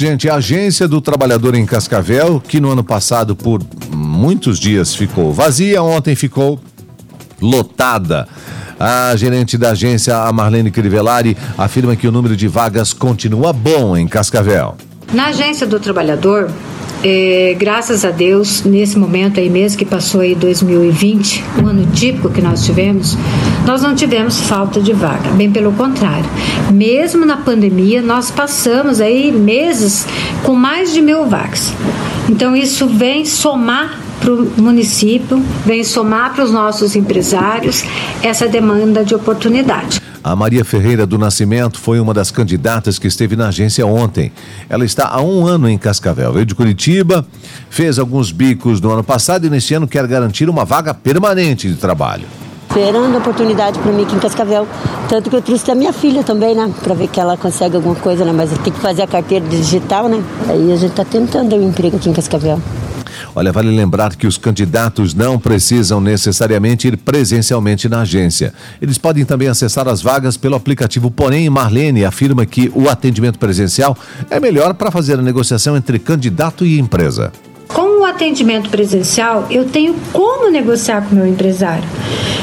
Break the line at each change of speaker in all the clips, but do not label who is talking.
Gente, a Agência do Trabalhador em Cascavel, que no ano passado por muitos dias ficou vazia, ontem ficou lotada. A gerente da agência, a Marlene Crivellari, afirma que o número de vagas continua bom em Cascavel.
Na Agência do Trabalhador, é, graças a Deus, nesse momento aí mesmo que passou aí 2020, um ano típico que nós tivemos, nós não tivemos falta de vaga, bem pelo contrário. Mesmo na pandemia, nós passamos aí meses com mais de mil vagas. Então isso vem somar para o município, vem somar para os nossos empresários essa demanda de oportunidade.
A Maria Ferreira do Nascimento foi uma das candidatas que esteve na agência ontem. Ela está há um ano em Cascavel. Veio de Curitiba, fez alguns bicos no ano passado e neste ano quer garantir uma vaga permanente de trabalho.
Esperando a oportunidade para mim aqui em Cascavel. Tanto que eu trouxe da minha filha também, né? Para ver que ela consegue alguma coisa, né? Mas tem que fazer a carteira digital, né? Aí a gente está tentando um emprego aqui em Cascavel.
Olha, vale lembrar que os candidatos não precisam necessariamente ir presencialmente na agência. Eles podem também acessar as vagas pelo aplicativo. Porém, Marlene afirma que o atendimento presencial é melhor para fazer a negociação entre candidato e empresa.
Com o atendimento presencial, eu tenho como negociar com o meu empresário.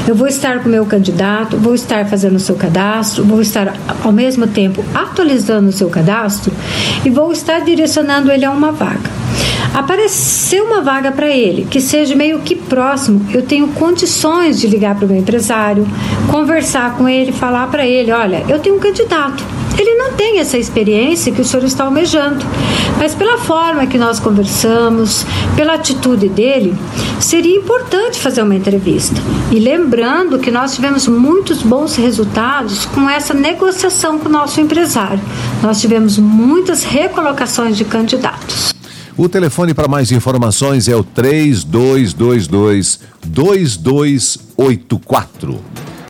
Eu vou estar com o meu candidato, vou estar fazendo o seu cadastro, vou estar ao mesmo tempo atualizando o seu cadastro e vou estar direcionando ele a uma vaga. Apareceu uma vaga para ele que seja meio que próximo, eu tenho condições de ligar para o meu empresário, conversar com ele, falar para ele: olha, eu tenho um candidato. Ele não tem essa experiência que o senhor está almejando, mas pela forma que nós conversamos, pela atitude dele, seria importante fazer uma entrevista. E lembrando que nós tivemos muitos bons resultados com essa negociação com o nosso empresário. Nós tivemos muitas recolocações de candidatos.
O telefone para mais informações é o 3222 2284.